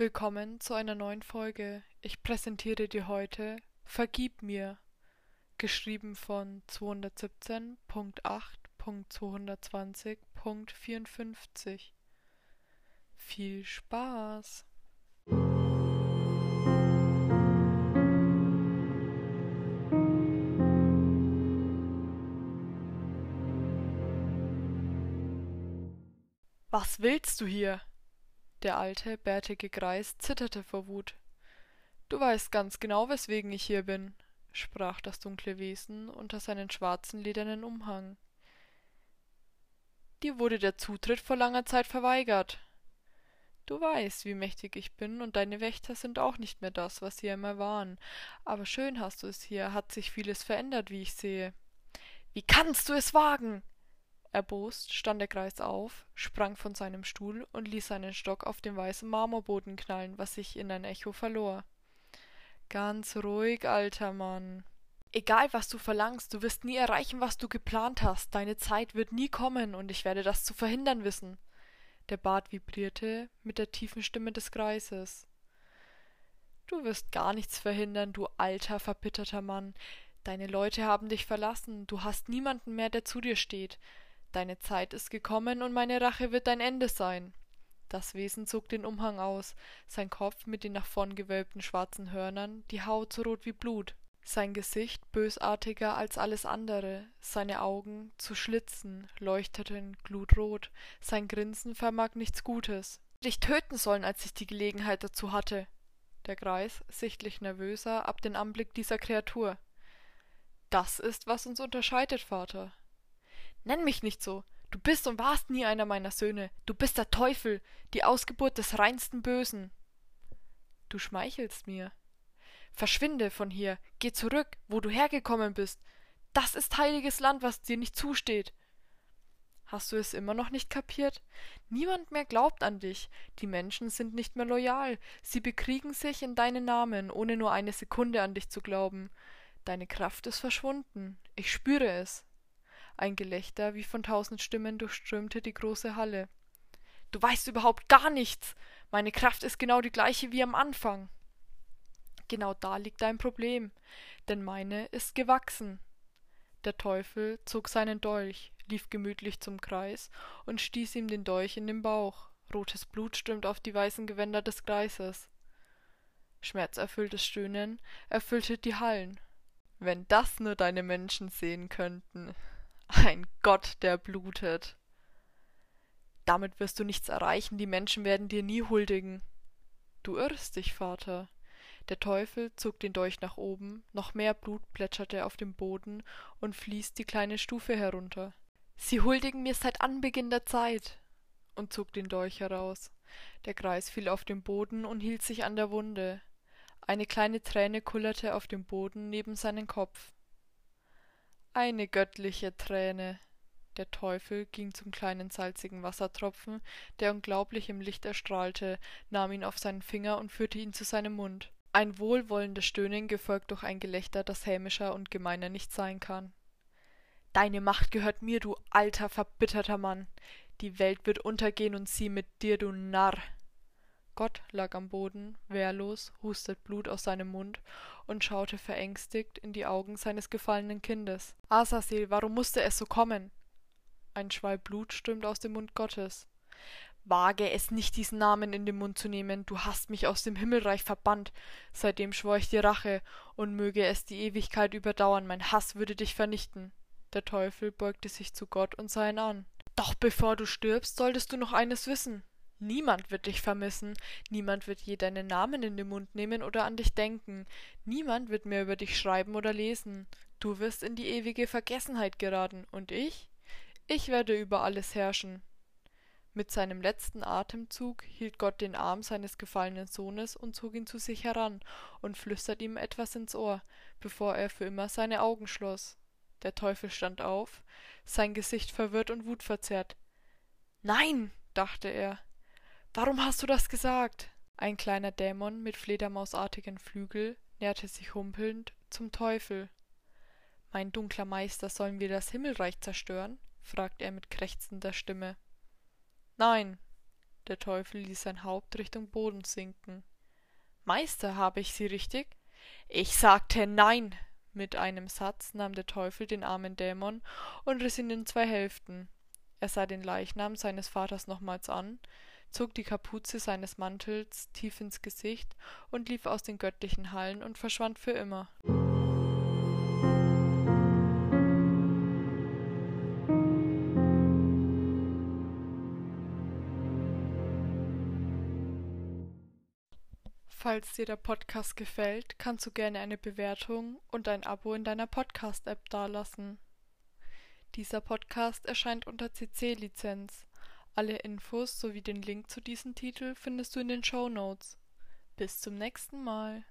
Willkommen zu einer neuen Folge. Ich präsentiere dir heute Vergib mir, geschrieben von 217.8.220.54. Viel Spaß! Was willst du hier? Der alte, bärtige Greis zitterte vor Wut. Du weißt ganz genau, weswegen ich hier bin, sprach das dunkle Wesen unter seinen schwarzen ledernen Umhang. Dir wurde der Zutritt vor langer Zeit verweigert. Du weißt, wie mächtig ich bin, und deine Wächter sind auch nicht mehr das, was sie einmal waren. Aber schön hast du es hier, hat sich vieles verändert, wie ich sehe. Wie kannst du es wagen? Erbost stand der Greis auf, sprang von seinem Stuhl und ließ seinen Stock auf den weißen Marmorboden knallen, was sich in ein Echo verlor. Ganz ruhig, alter Mann. Egal, was du verlangst, du wirst nie erreichen, was du geplant hast. Deine Zeit wird nie kommen, und ich werde das zu verhindern wissen. Der Bart vibrierte mit der tiefen Stimme des Greises. Du wirst gar nichts verhindern, du alter, verbitterter Mann. Deine Leute haben dich verlassen, du hast niemanden mehr, der zu dir steht. Deine Zeit ist gekommen und meine Rache wird dein Ende sein. Das Wesen zog den Umhang aus, sein Kopf mit den nach vorn gewölbten schwarzen Hörnern, die Haut so rot wie Blut, sein Gesicht bösartiger als alles andere, seine Augen zu Schlitzen leuchteten glutrot, sein Grinsen vermag nichts Gutes. Dich töten sollen, als ich die Gelegenheit dazu hatte. Der Greis, sichtlich nervöser, ab den Anblick dieser Kreatur. Das ist, was uns unterscheidet, Vater. Nenn mich nicht so. Du bist und warst nie einer meiner Söhne. Du bist der Teufel, die Ausgeburt des reinsten Bösen. Du schmeichelst mir. Verschwinde von hier, geh zurück, wo du hergekommen bist. Das ist heiliges Land, was dir nicht zusteht. Hast du es immer noch nicht kapiert? Niemand mehr glaubt an dich. Die Menschen sind nicht mehr loyal. Sie bekriegen sich in deinen Namen, ohne nur eine Sekunde an dich zu glauben. Deine Kraft ist verschwunden. Ich spüre es. Ein Gelächter wie von tausend Stimmen durchströmte die große Halle. Du weißt überhaupt gar nichts. Meine Kraft ist genau die gleiche wie am Anfang. Genau da liegt dein Problem, denn meine ist gewachsen. Der Teufel zog seinen Dolch, lief gemütlich zum Kreis und stieß ihm den Dolch in den Bauch. Rotes Blut strömt auf die weißen Gewänder des Kreises. Schmerzerfülltes Stöhnen erfüllte die Hallen. Wenn das nur deine Menschen sehen könnten. Ein Gott, der blutet. Damit wirst du nichts erreichen, die Menschen werden dir nie huldigen. Du irrst dich, Vater. Der Teufel zog den Dolch nach oben, noch mehr Blut plätscherte auf dem Boden und fließt die kleine Stufe herunter. Sie huldigen mir seit Anbeginn der Zeit und zog den Dolch heraus. Der Kreis fiel auf den Boden und hielt sich an der Wunde. Eine kleine Träne kullerte auf dem Boden neben seinen Kopf. Eine göttliche Träne. Der Teufel ging zum kleinen salzigen Wassertropfen, der unglaublich im Licht erstrahlte, nahm ihn auf seinen Finger und führte ihn zu seinem Mund. Ein wohlwollendes Stöhnen gefolgt durch ein Gelächter, das hämischer und gemeiner nicht sein kann. Deine Macht gehört mir, du alter, verbitterter Mann. Die Welt wird untergehen und sie mit dir, du Narr. Gott lag am Boden, wehrlos, hustet Blut aus seinem Mund und schaute verängstigt in die Augen seines gefallenen Kindes. Asasil, warum musste es so kommen? Ein Schwall Blut strömt aus dem Mund Gottes. Wage es nicht, diesen Namen in den Mund zu nehmen, du hast mich aus dem Himmelreich verbannt. Seitdem schwor ich dir Rache, und möge es die Ewigkeit überdauern, mein Hass würde dich vernichten. Der Teufel beugte sich zu Gott und sah ihn an. Doch bevor du stirbst, solltest du noch eines wissen. Niemand wird dich vermissen, niemand wird je deinen Namen in den Mund nehmen oder an dich denken, niemand wird mehr über dich schreiben oder lesen. Du wirst in die ewige Vergessenheit geraten, und ich? Ich werde über alles herrschen. Mit seinem letzten Atemzug hielt Gott den Arm seines gefallenen Sohnes und zog ihn zu sich heran und flüstert ihm etwas ins Ohr, bevor er für immer seine Augen schloss. Der Teufel stand auf, sein Gesicht verwirrt und wutverzerrt. Nein, dachte er, Warum hast du das gesagt? Ein kleiner Dämon mit fledermausartigen Flügel näherte sich humpelnd zum Teufel. Mein dunkler Meister, sollen wir das Himmelreich zerstören? fragte er mit krächzender Stimme. Nein. Der Teufel ließ sein Haupt Richtung Boden sinken. Meister, habe ich Sie richtig? Ich sagte nein. Mit einem Satz nahm der Teufel den armen Dämon und riss ihn in zwei Hälften. Er sah den Leichnam seines Vaters nochmals an, zog die Kapuze seines Mantels tief ins Gesicht und lief aus den göttlichen Hallen und verschwand für immer. Falls dir der Podcast gefällt, kannst du gerne eine Bewertung und ein Abo in deiner Podcast-App dalassen. Dieser Podcast erscheint unter CC-Lizenz. Alle Infos sowie den Link zu diesem Titel findest du in den Show Notes. Bis zum nächsten Mal.